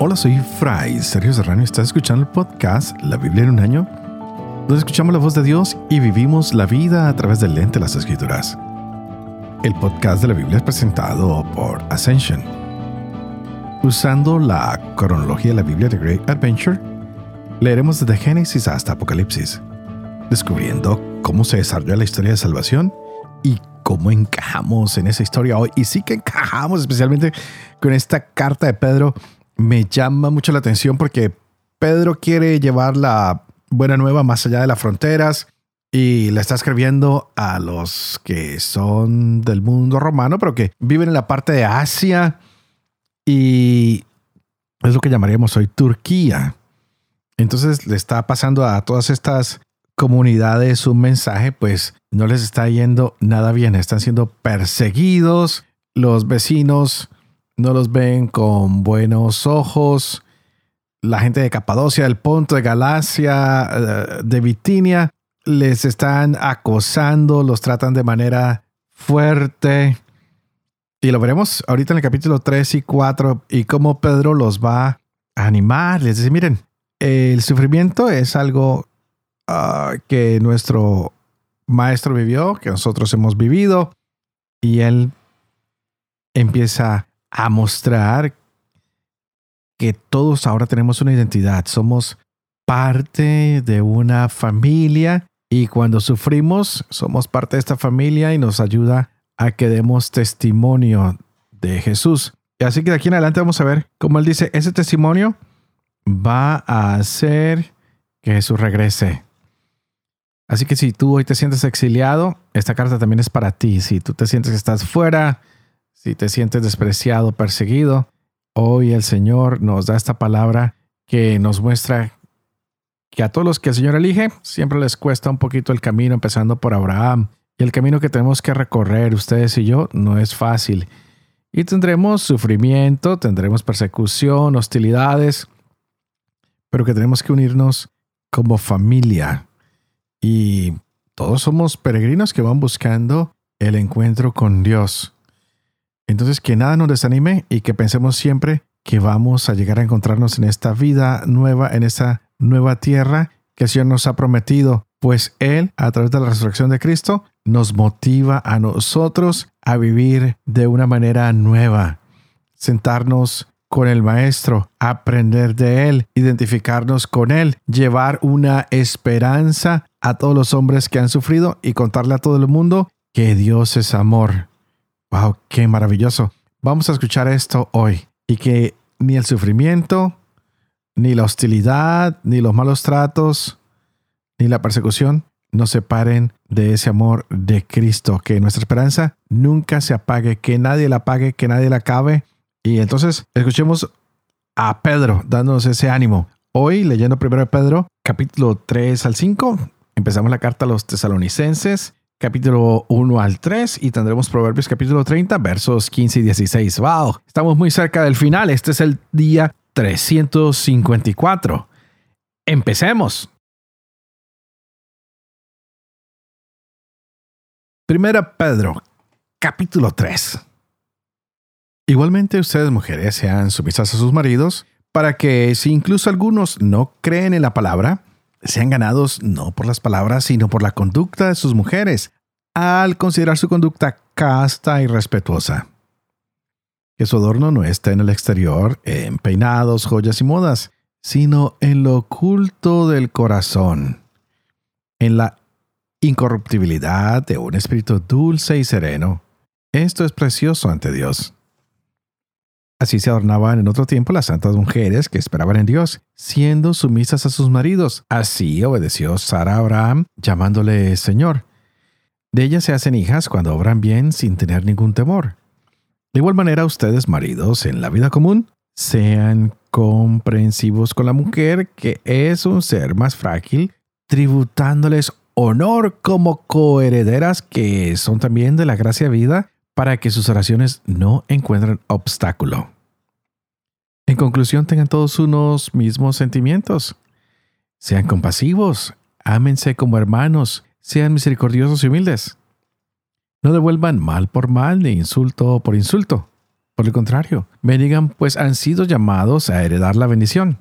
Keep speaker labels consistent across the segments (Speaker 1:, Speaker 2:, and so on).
Speaker 1: Hola, soy Fray Sergio Serrano y estás escuchando el podcast La Biblia en un año, donde escuchamos la voz de Dios y vivimos la vida a través del lente de las Escrituras. El podcast de la Biblia es presentado por Ascension. Usando la cronología de la Biblia de Great Adventure, leeremos desde Génesis hasta Apocalipsis, descubriendo cómo se desarrolla la historia de salvación y cómo encajamos en esa historia hoy. Y sí que encajamos especialmente con esta carta de Pedro me llama mucho la atención porque Pedro quiere llevar la buena nueva más allá de las fronteras y le está escribiendo a los que son del mundo romano, pero que viven en la parte de Asia y es lo que llamaríamos hoy Turquía. Entonces le está pasando a todas estas comunidades un mensaje, pues no les está yendo nada bien, están siendo perseguidos, los vecinos no los ven con buenos ojos. La gente de Capadocia, del Ponto, de Galacia, eh, de Bitinia, les están acosando, los tratan de manera fuerte. Y lo veremos ahorita en el capítulo 3 y 4 y cómo Pedro los va a animar. Les dice, miren, el sufrimiento es algo ah, que nuestro maestro vivió, que nosotros hemos vivido. Y él empieza a mostrar que todos ahora tenemos una identidad, somos parte de una familia y cuando sufrimos somos parte de esta familia y nos ayuda a que demos testimonio de Jesús. Así que de aquí en adelante vamos a ver cómo él dice, ese testimonio va a hacer que Jesús regrese. Así que si tú hoy te sientes exiliado, esta carta también es para ti. Si tú te sientes que estás fuera, si te sientes despreciado, perseguido, hoy el Señor nos da esta palabra que nos muestra que a todos los que el Señor elige siempre les cuesta un poquito el camino, empezando por Abraham. Y el camino que tenemos que recorrer, ustedes y yo, no es fácil. Y tendremos sufrimiento, tendremos persecución, hostilidades, pero que tenemos que unirnos como familia. Y todos somos peregrinos que van buscando el encuentro con Dios. Entonces, que nada nos desanime y que pensemos siempre que vamos a llegar a encontrarnos en esta vida nueva, en esta nueva tierra que el Señor nos ha prometido, pues Él, a través de la resurrección de Cristo, nos motiva a nosotros a vivir de una manera nueva, sentarnos con el Maestro, aprender de Él, identificarnos con Él, llevar una esperanza a todos los hombres que han sufrido y contarle a todo el mundo que Dios es amor Wow, qué maravilloso. Vamos a escuchar esto hoy y que ni el sufrimiento, ni la hostilidad, ni los malos tratos, ni la persecución nos separen de ese amor de Cristo, que nuestra esperanza nunca se apague, que nadie la apague, que nadie la acabe. Y entonces escuchemos a Pedro dándonos ese ánimo. Hoy leyendo primero Pedro, capítulo 3 al 5, empezamos la carta a los tesalonicenses capítulo 1 al 3 y tendremos Proverbios capítulo 30 versos 15 y 16. ¡Wow! Estamos muy cerca del final. Este es el día 354. Empecemos. Primera Pedro, capítulo 3. Igualmente ustedes mujeres sean sumisas a sus maridos, para que si incluso algunos no creen en la palabra, sean ganados no por las palabras, sino por la conducta de sus mujeres, al considerar su conducta casta y respetuosa. Que su adorno no está en el exterior, en peinados, joyas y modas, sino en lo oculto del corazón, en la incorruptibilidad de un espíritu dulce y sereno. Esto es precioso ante Dios. Así se adornaban en otro tiempo las santas mujeres que esperaban en Dios, siendo sumisas a sus maridos. Así obedeció Sara a Abraham, llamándole Señor. De ellas se hacen hijas cuando obran bien sin tener ningún temor. De igual manera, ustedes, maridos, en la vida común, sean comprensivos con la mujer, que es un ser más frágil, tributándoles honor como coherederas que son también de la gracia vida para que sus oraciones no encuentren obstáculo. En conclusión, tengan todos unos mismos sentimientos. Sean compasivos, ámense como hermanos, sean misericordiosos y humildes. No devuelvan mal por mal ni insulto por insulto. Por el contrario, bendigan, pues han sido llamados a heredar la bendición.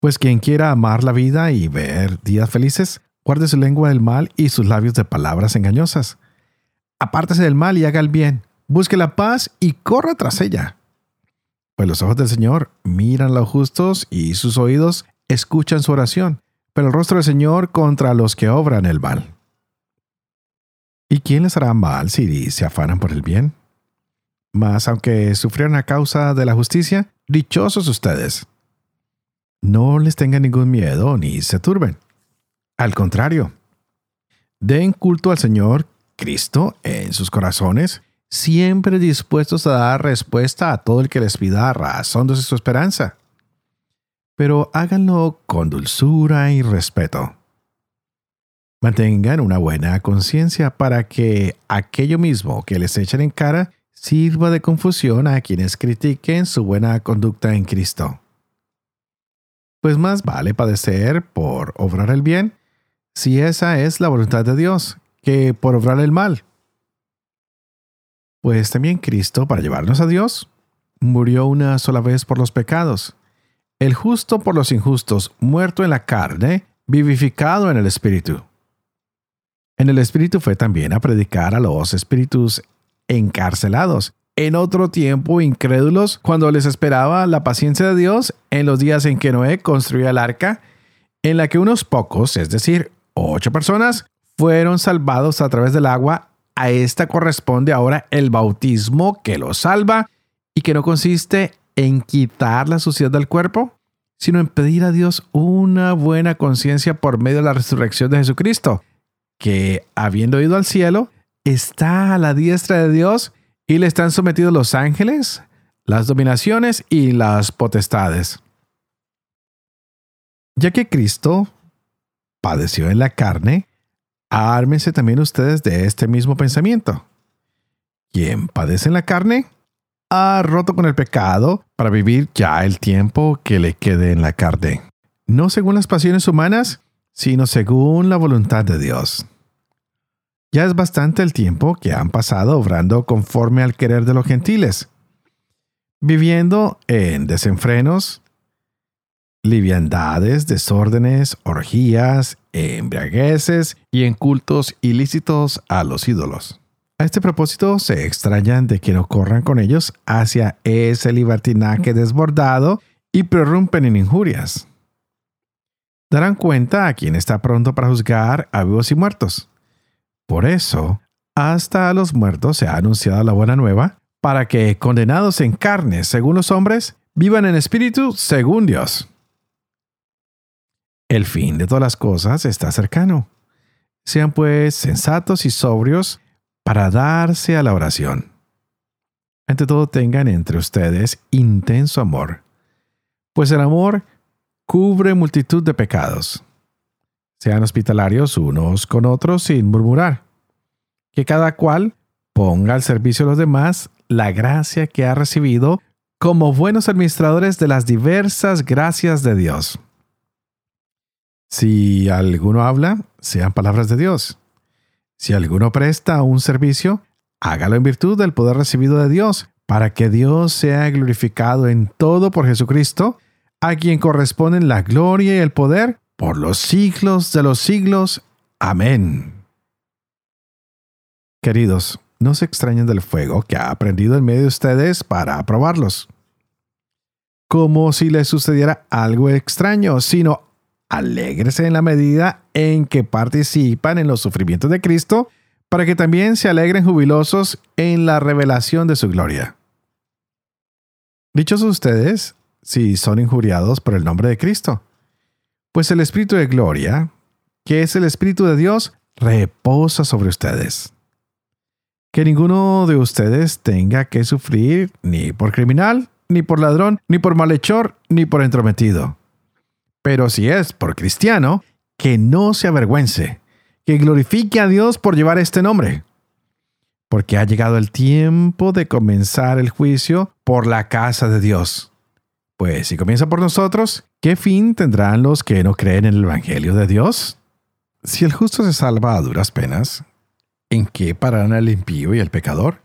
Speaker 1: Pues quien quiera amar la vida y ver días felices, guarde su lengua del mal y sus labios de palabras engañosas. Apártese del mal y haga el bien. Busque la paz y corra tras ella. Pues los ojos del Señor miran los justos y sus oídos escuchan su oración, pero el rostro del Señor contra los que obran el mal. ¿Y quién les hará mal si se afanan por el bien? Mas aunque sufrieran a causa de la justicia, dichosos ustedes. No les tengan ningún miedo ni se turben. Al contrario, den culto al Señor Cristo en sus corazones, siempre dispuestos a dar respuesta a todo el que les pida razón de su esperanza. Pero háganlo con dulzura y respeto. Mantengan una buena conciencia para que aquello mismo que les echen en cara sirva de confusión a quienes critiquen su buena conducta en Cristo. Pues más vale padecer por obrar el bien, si esa es la voluntad de Dios, que por obrar el mal. Pues también Cristo, para llevarnos a Dios, murió una sola vez por los pecados, el justo por los injustos, muerto en la carne, vivificado en el Espíritu. En el Espíritu fue también a predicar a los espíritus encarcelados, en otro tiempo incrédulos, cuando les esperaba la paciencia de Dios en los días en que Noé construía el arca, en la que unos pocos, es decir, ocho personas, fueron salvados a través del agua. A esta corresponde ahora el bautismo que los salva y que no consiste en quitar la suciedad del cuerpo, sino en pedir a Dios una buena conciencia por medio de la resurrección de Jesucristo, que, habiendo ido al cielo, está a la diestra de Dios y le están sometidos los ángeles, las dominaciones y las potestades. Ya que Cristo padeció en la carne, ármense también ustedes de este mismo pensamiento. Quien padece en la carne ha roto con el pecado para vivir ya el tiempo que le quede en la carne, no según las pasiones humanas, sino según la voluntad de Dios. Ya es bastante el tiempo que han pasado obrando conforme al querer de los gentiles, viviendo en desenfrenos, liviandades, desórdenes, orgías, embriagueces y en cultos ilícitos a los ídolos. A este propósito se extrañan de que no corran con ellos hacia ese libertinaje desbordado y prorrumpen en injurias. Darán cuenta a quien está pronto para juzgar a vivos y muertos. Por eso, hasta a los muertos se ha anunciado la buena nueva, para que, condenados en carne según los hombres, vivan en espíritu según Dios. El fin de todas las cosas está cercano. Sean pues sensatos y sobrios para darse a la oración. Ante todo tengan entre ustedes intenso amor, pues el amor cubre multitud de pecados. Sean hospitalarios unos con otros sin murmurar. Que cada cual ponga al servicio de los demás la gracia que ha recibido como buenos administradores de las diversas gracias de Dios. Si alguno habla, sean palabras de Dios. Si alguno presta un servicio, hágalo en virtud del poder recibido de Dios, para que Dios sea glorificado en todo por Jesucristo, a quien corresponden la gloria y el poder por los siglos de los siglos. Amén. Queridos, no se extrañen del fuego que ha aprendido en medio de ustedes para probarlos. Como si les sucediera algo extraño, sino alégrese en la medida en que participan en los sufrimientos de Cristo, para que también se alegren jubilosos en la revelación de su gloria. Dichos ustedes si son injuriados por el nombre de Cristo pues el Espíritu de Gloria, que es el Espíritu de Dios, reposa sobre ustedes. Que ninguno de ustedes tenga que sufrir ni por criminal, ni por ladrón, ni por malhechor, ni por entrometido. Pero si es por cristiano, que no se avergüence, que glorifique a Dios por llevar este nombre. Porque ha llegado el tiempo de comenzar el juicio por la casa de Dios. Pues si comienza por nosotros, ¿qué fin tendrán los que no creen en el Evangelio de Dios? Si el justo se salva a duras penas, ¿en qué pararán el impío y el pecador?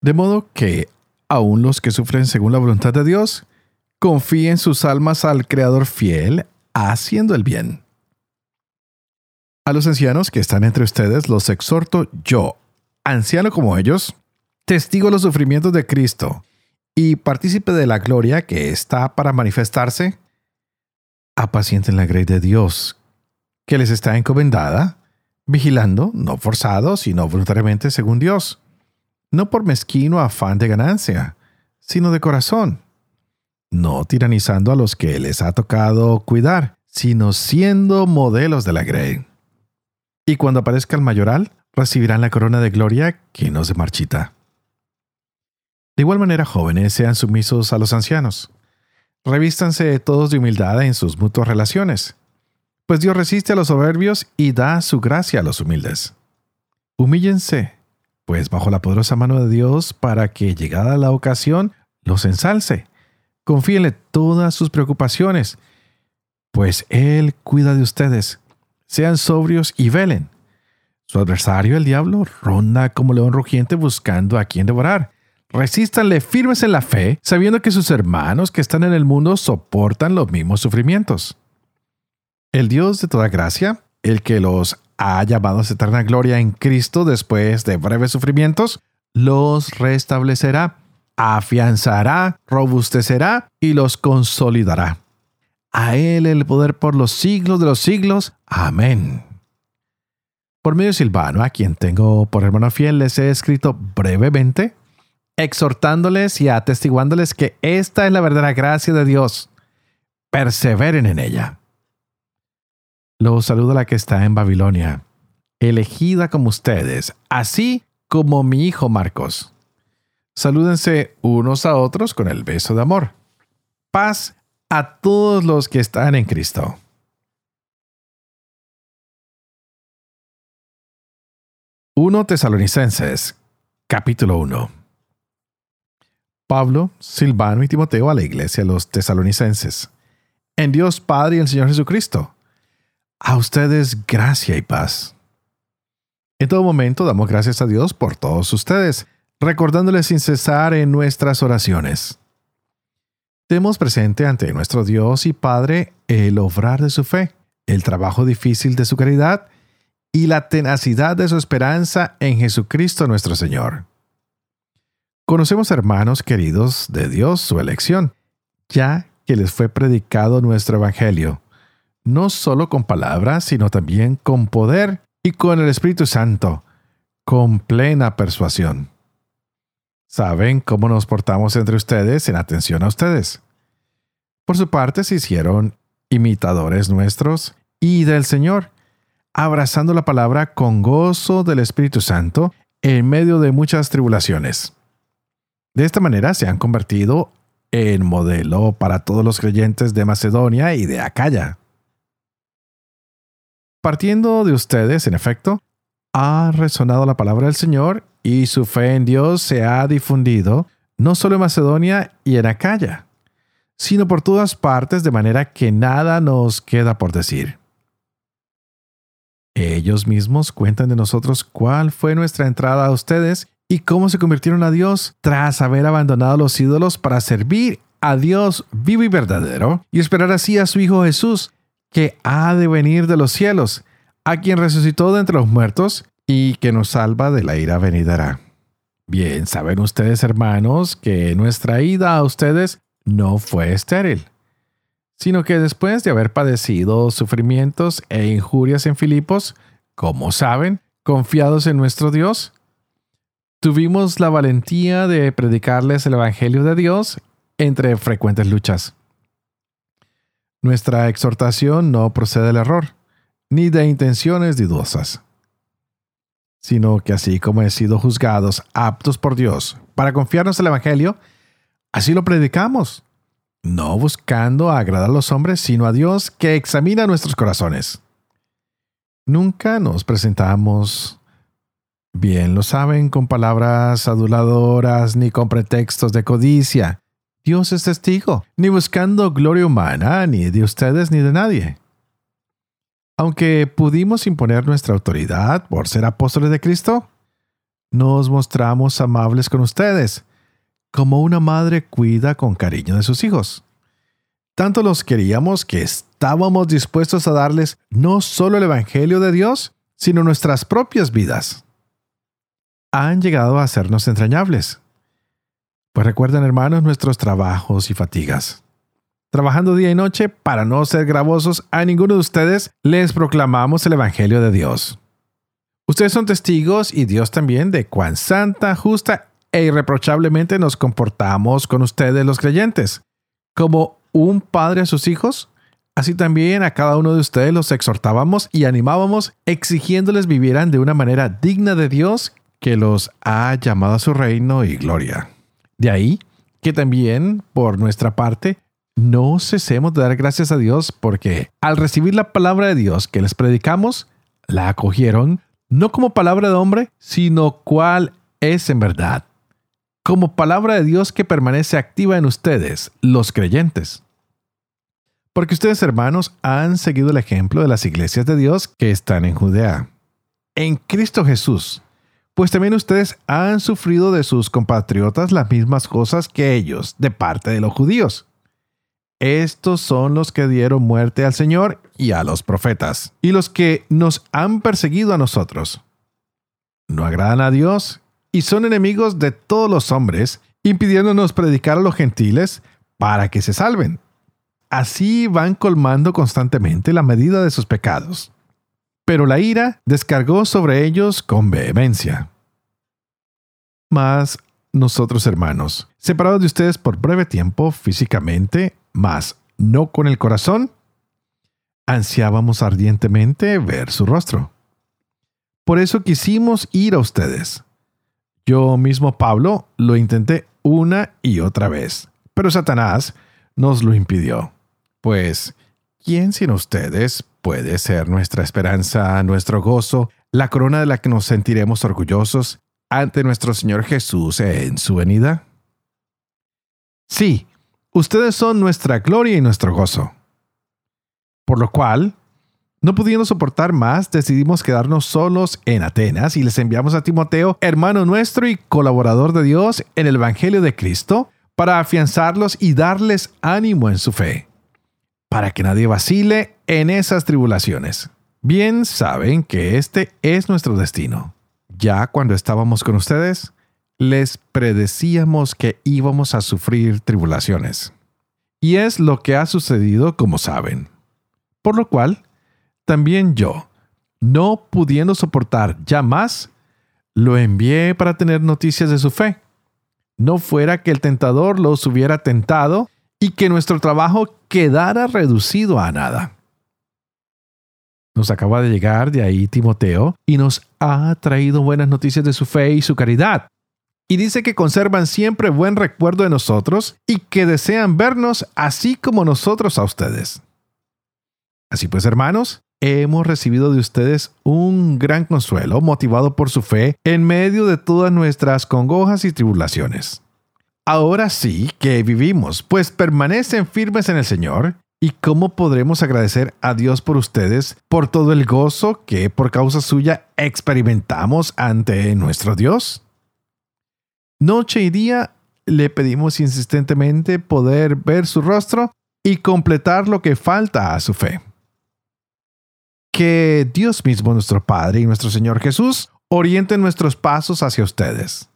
Speaker 1: De modo que aún los que sufren según la voluntad de Dios, confíen sus almas al Creador fiel, haciendo el bien. A los ancianos que están entre ustedes los exhorto yo, anciano como ellos, testigo de los sufrimientos de Cristo y partícipe de la gloria que está para manifestarse, apacienten la grey de Dios, que les está encomendada, vigilando, no forzado, sino voluntariamente según Dios, no por mezquino afán de ganancia, sino de corazón, no tiranizando a los que les ha tocado cuidar, sino siendo modelos de la grey. Y cuando aparezca el mayoral, recibirán la corona de gloria que no se marchita. De igual manera, jóvenes, sean sumisos a los ancianos. Revístanse todos de humildad en sus mutuas relaciones, pues Dios resiste a los soberbios y da su gracia a los humildes. Humíllense, pues bajo la poderosa mano de Dios, para que, llegada la ocasión, los ensalce. Confíenle todas sus preocupaciones, pues Él cuida de ustedes. Sean sobrios y velen. Su adversario, el diablo, ronda como león rugiente buscando a quien devorar. Resístanle firmes en la fe, sabiendo que sus hermanos que están en el mundo soportan los mismos sufrimientos. El Dios de toda gracia, el que los ha llamado a eterna gloria en Cristo después de breves sufrimientos, los restablecerá, afianzará, robustecerá y los consolidará. A Él el poder por los siglos de los siglos. Amén. Por medio de Silvano, a quien tengo por hermano fiel, les he escrito brevemente exhortándoles y atestiguándoles que esta es la verdadera gracia de Dios. Perseveren en ella. Los saludo a la que está en Babilonia, elegida como ustedes, así como mi hijo Marcos. Salúdense unos a otros con el beso de amor. Paz a todos los que están en Cristo. Uno Tesalonicenses, capítulo 1. Pablo, Silvano y Timoteo a la iglesia de los tesalonicenses. En Dios Padre y el Señor Jesucristo. A ustedes gracia y paz. En todo momento damos gracias a Dios por todos ustedes, recordándoles sin cesar en nuestras oraciones. Tenemos presente ante nuestro Dios y Padre el obrar de su fe, el trabajo difícil de su caridad y la tenacidad de su esperanza en Jesucristo nuestro Señor. Conocemos, hermanos queridos, de Dios su elección, ya que les fue predicado nuestro Evangelio, no solo con palabras, sino también con poder y con el Espíritu Santo, con plena persuasión. Saben cómo nos portamos entre ustedes en atención a ustedes. Por su parte, se hicieron imitadores nuestros y del Señor, abrazando la palabra con gozo del Espíritu Santo en medio de muchas tribulaciones de esta manera se han convertido en modelo para todos los creyentes de Macedonia y de Acaya. Partiendo de ustedes, en efecto, ha resonado la palabra del Señor y su fe en Dios se ha difundido no solo en Macedonia y en Acaya, sino por todas partes de manera que nada nos queda por decir. Ellos mismos cuentan de nosotros cuál fue nuestra entrada a ustedes y cómo se convirtieron a Dios tras haber abandonado los ídolos para servir a Dios vivo y verdadero y esperar así a su Hijo Jesús, que ha de venir de los cielos, a quien resucitó de entre los muertos y que nos salva de la ira venidera. Bien, saben ustedes, hermanos, que nuestra ida a ustedes no fue estéril, sino que después de haber padecido sufrimientos e injurias en Filipos, como saben, confiados en nuestro Dios, tuvimos la valentía de predicarles el Evangelio de Dios entre frecuentes luchas. Nuestra exhortación no procede del error, ni de intenciones dudosas, sino que así como he sido juzgados aptos por Dios para confiarnos el Evangelio, así lo predicamos, no buscando agradar a los hombres, sino a Dios que examina nuestros corazones. Nunca nos presentamos Bien lo saben con palabras aduladoras ni con pretextos de codicia. Dios es testigo, ni buscando gloria humana, ni de ustedes ni de nadie. Aunque pudimos imponer nuestra autoridad por ser apóstoles de Cristo, nos mostramos amables con ustedes, como una madre cuida con cariño de sus hijos. Tanto los queríamos que estábamos dispuestos a darles no solo el Evangelio de Dios, sino nuestras propias vidas. Han llegado a hacernos entrañables. Pues recuerden, hermanos, nuestros trabajos y fatigas. Trabajando día y noche para no ser gravosos, a ninguno de ustedes les proclamamos el Evangelio de Dios. Ustedes son testigos y Dios también de cuán santa, justa e irreprochablemente nos comportamos con ustedes los creyentes. Como un padre a sus hijos, así también a cada uno de ustedes los exhortábamos y animábamos, exigiéndoles vivieran de una manera digna de Dios que los ha llamado a su reino y gloria. De ahí que también, por nuestra parte, no cesemos de dar gracias a Dios porque al recibir la palabra de Dios que les predicamos, la acogieron no como palabra de hombre, sino cual es en verdad, como palabra de Dios que permanece activa en ustedes, los creyentes. Porque ustedes, hermanos, han seguido el ejemplo de las iglesias de Dios que están en Judea. En Cristo Jesús, pues también ustedes han sufrido de sus compatriotas las mismas cosas que ellos, de parte de los judíos. Estos son los que dieron muerte al Señor y a los profetas, y los que nos han perseguido a nosotros. No agradan a Dios y son enemigos de todos los hombres, impidiéndonos predicar a los gentiles para que se salven. Así van colmando constantemente la medida de sus pecados. Pero la ira descargó sobre ellos con vehemencia. Mas nosotros, hermanos, separados de ustedes por breve tiempo físicamente, mas no con el corazón, ansiábamos ardientemente ver su rostro. Por eso quisimos ir a ustedes yo mismo, Pablo, lo intenté una y otra vez, pero Satanás nos lo impidió. Pues, ¿quién sin ustedes puede ser nuestra esperanza, nuestro gozo, la corona de la que nos sentiremos orgullosos ante nuestro Señor Jesús en su venida? Sí, ustedes son nuestra gloria y nuestro gozo. Por lo cual, no pudiendo soportar más, decidimos quedarnos solos en Atenas y les enviamos a Timoteo, hermano nuestro y colaborador de Dios en el Evangelio de Cristo, para afianzarlos y darles ánimo en su fe, para que nadie vacile en esas tribulaciones. Bien saben que este es nuestro destino. Ya cuando estábamos con ustedes, les predecíamos que íbamos a sufrir tribulaciones. Y es lo que ha sucedido como saben. Por lo cual, también yo, no pudiendo soportar ya más, lo envié para tener noticias de su fe. No fuera que el tentador los hubiera tentado y que nuestro trabajo quedara reducido a nada. Nos acaba de llegar de ahí Timoteo y nos ha traído buenas noticias de su fe y su caridad. Y dice que conservan siempre buen recuerdo de nosotros y que desean vernos así como nosotros a ustedes. Así pues, hermanos, hemos recibido de ustedes un gran consuelo motivado por su fe en medio de todas nuestras congojas y tribulaciones. Ahora sí que vivimos, pues permanecen firmes en el Señor. ¿Y cómo podremos agradecer a Dios por ustedes, por todo el gozo que por causa suya experimentamos ante nuestro Dios? Noche y día le pedimos insistentemente poder ver su rostro y completar lo que falta a su fe que Dios mismo, nuestro Padre y nuestro Señor Jesús, orienten nuestros pasos hacia ustedes.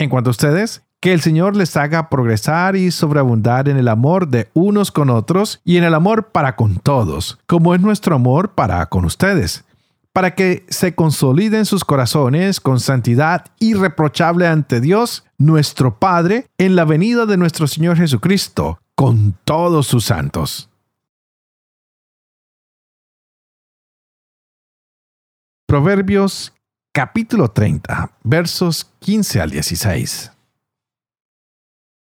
Speaker 1: En cuanto a ustedes, que el Señor les haga progresar y sobreabundar en el amor de unos con otros y en el amor para con todos, como es nuestro amor para con ustedes, para que se consoliden sus corazones con santidad irreprochable ante Dios, nuestro Padre, en la venida de nuestro Señor Jesucristo, con todos sus santos. Proverbios capítulo 30, versos 15 al 16.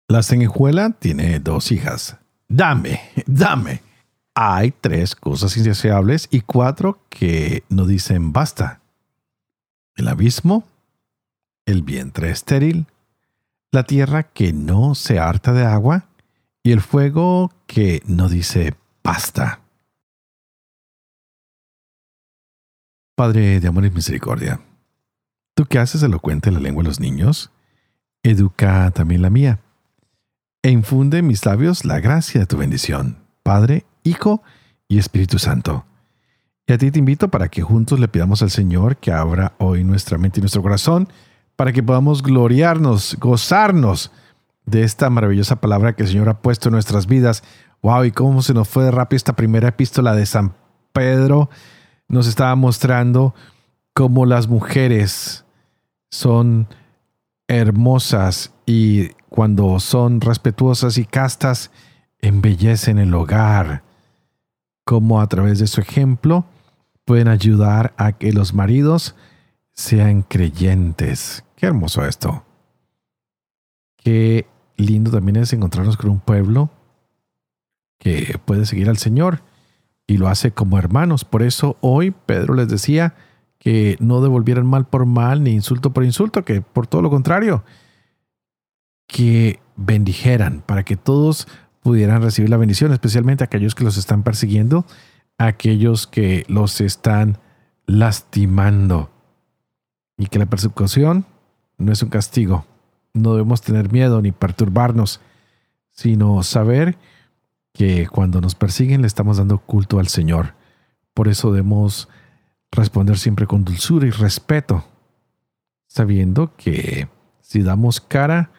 Speaker 1: La sanguijuela tiene dos hijas. Dame, dame. Hay tres cosas indeseables y cuatro que no dicen basta. El abismo, el vientre estéril, la tierra que no se harta de agua y el fuego que no dice basta. Padre de amor y misericordia, tú que haces elocuente la lengua de los niños, educa también la mía. E infunde en mis labios la gracia de tu bendición, Padre, Hijo y Espíritu Santo. Y a ti te invito para que juntos le pidamos al Señor que abra hoy nuestra mente y nuestro corazón para que podamos gloriarnos, gozarnos de esta maravillosa palabra que el Señor ha puesto en nuestras vidas. Wow, y cómo se nos fue rápido esta primera epístola de San Pedro. Nos estaba mostrando cómo las mujeres son hermosas y cuando son respetuosas y castas, embellecen el hogar. Cómo a través de su ejemplo pueden ayudar a que los maridos sean creyentes. Qué hermoso esto. Qué lindo también es encontrarnos con un pueblo que puede seguir al Señor y lo hace como hermanos. Por eso hoy Pedro les decía que no devolvieran mal por mal ni insulto por insulto, que por todo lo contrario, que bendijeran para que todos pudieran recibir la bendición, especialmente aquellos que los están persiguiendo, aquellos que los están lastimando. Y que la persecución no es un castigo. No debemos tener miedo ni perturbarnos, sino saber que cuando nos persiguen le estamos dando culto al Señor. Por eso debemos responder siempre con dulzura y respeto, sabiendo que si damos cara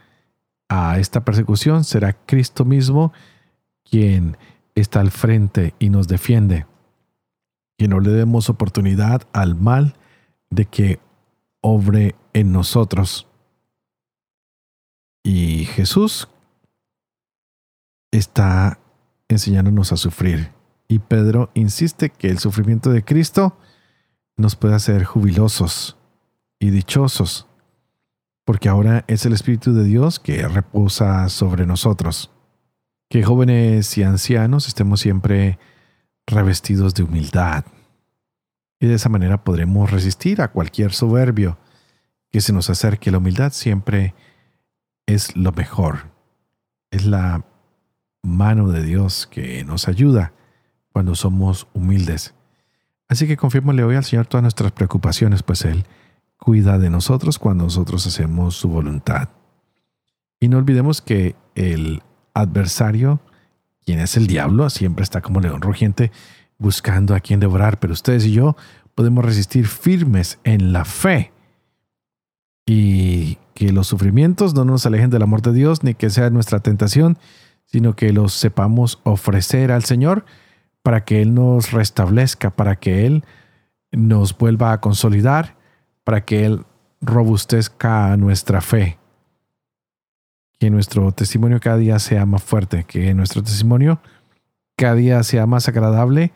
Speaker 1: a esta persecución, será Cristo mismo quien está al frente y nos defiende. Que no le demos oportunidad al mal de que obre en nosotros. Y Jesús está enseñándonos a sufrir. Y Pedro insiste que el sufrimiento de Cristo nos puede hacer jubilosos y dichosos, porque ahora es el Espíritu de Dios que reposa sobre nosotros. Que jóvenes y ancianos estemos siempre revestidos de humildad. Y de esa manera podremos resistir a cualquier soberbio que se nos acerque. La humildad siempre es lo mejor. Es la mano de Dios que nos ayuda cuando somos humildes. Así que confiémosle hoy al Señor todas nuestras preocupaciones, pues Él cuida de nosotros cuando nosotros hacemos su voluntad. Y no olvidemos que el adversario, quien es el diablo, siempre está como león rugiente buscando a quien devorar, pero ustedes y yo podemos resistir firmes en la fe y que los sufrimientos no nos alejen del amor de Dios ni que sea nuestra tentación, sino que los sepamos ofrecer al Señor para que Él nos restablezca, para que Él nos vuelva a consolidar, para que Él robustezca nuestra fe. Que nuestro testimonio cada día sea más fuerte, que nuestro testimonio cada día sea más agradable,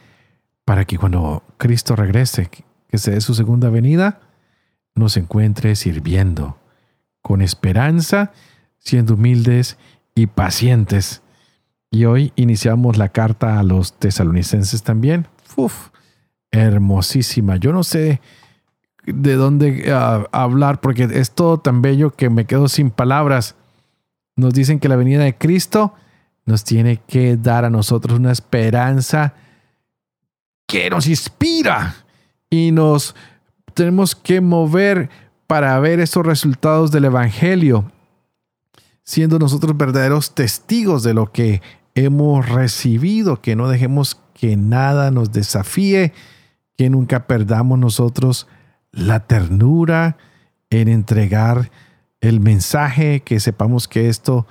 Speaker 1: para que cuando Cristo regrese, que sea su segunda venida, nos encuentre sirviendo, con esperanza, siendo humildes y pacientes y hoy iniciamos la carta a los tesalonicenses también. Uf, hermosísima. Yo no sé de dónde ah, hablar porque es todo tan bello que me quedo sin palabras. Nos dicen que la venida de Cristo nos tiene que dar a nosotros una esperanza que nos inspira y nos tenemos que mover para ver esos resultados del Evangelio, siendo nosotros verdaderos testigos de lo que hemos recibido, que no dejemos que nada nos desafíe, que nunca perdamos nosotros la ternura en entregar el mensaje, que sepamos que esto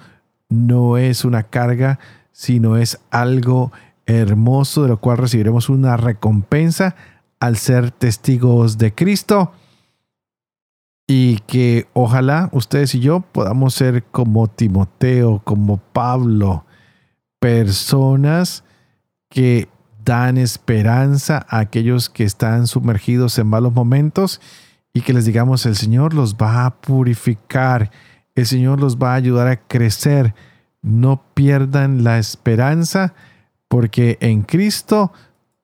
Speaker 1: no es una carga, sino es algo hermoso de lo cual recibiremos una recompensa al ser testigos de Cristo. Y que ojalá ustedes y yo podamos ser como Timoteo, como Pablo, personas que dan esperanza a aquellos que están sumergidos en malos momentos y que les digamos el Señor los va a purificar, el Señor los va a ayudar a crecer. No pierdan la esperanza porque en Cristo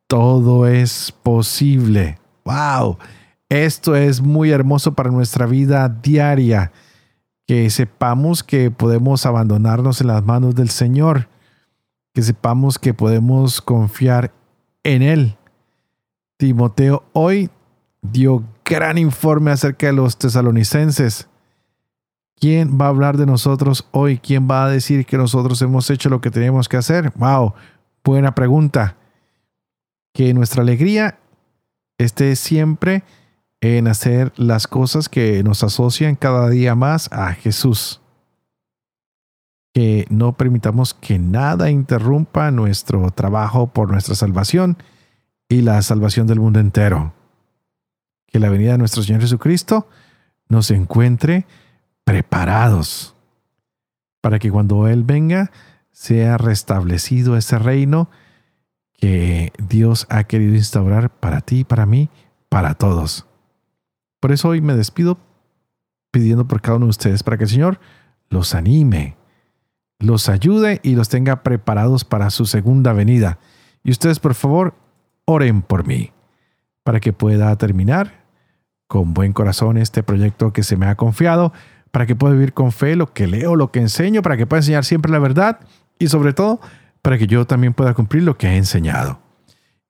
Speaker 1: todo es posible. ¡Wow! Esto es muy hermoso para nuestra vida diaria, que sepamos que podemos abandonarnos en las manos del Señor que sepamos que podemos confiar en Él. Timoteo hoy dio gran informe acerca de los tesalonicenses, ¿Quién va a hablar de nosotros hoy? ¿Quién va a decir que nosotros hemos hecho lo que teníamos que hacer? ¡Wow! Buena pregunta. Que nuestra alegría esté siempre en hacer las cosas que nos asocian cada día más a Jesús. Que no permitamos que nada interrumpa nuestro trabajo por nuestra salvación y la salvación del mundo entero. Que la venida de nuestro Señor Jesucristo nos encuentre preparados para que cuando Él venga sea restablecido ese reino que Dios ha querido instaurar para ti, para mí, para todos. Por eso hoy me despido pidiendo por cada uno de ustedes para que el Señor los anime, los ayude y los tenga preparados para su segunda venida. Y ustedes, por favor, oren por mí para que pueda terminar con buen corazón este proyecto que se me ha confiado para que pueda vivir con fe lo que leo, lo que enseño, para que pueda enseñar siempre la verdad y sobre todo para que yo también pueda cumplir lo que he enseñado.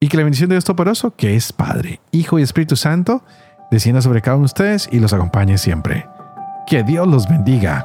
Speaker 1: Y que la bendición de Dios Toporoso, que es Padre, Hijo y Espíritu Santo, descienda sobre cada uno de ustedes y los acompañe siempre. Que Dios los bendiga.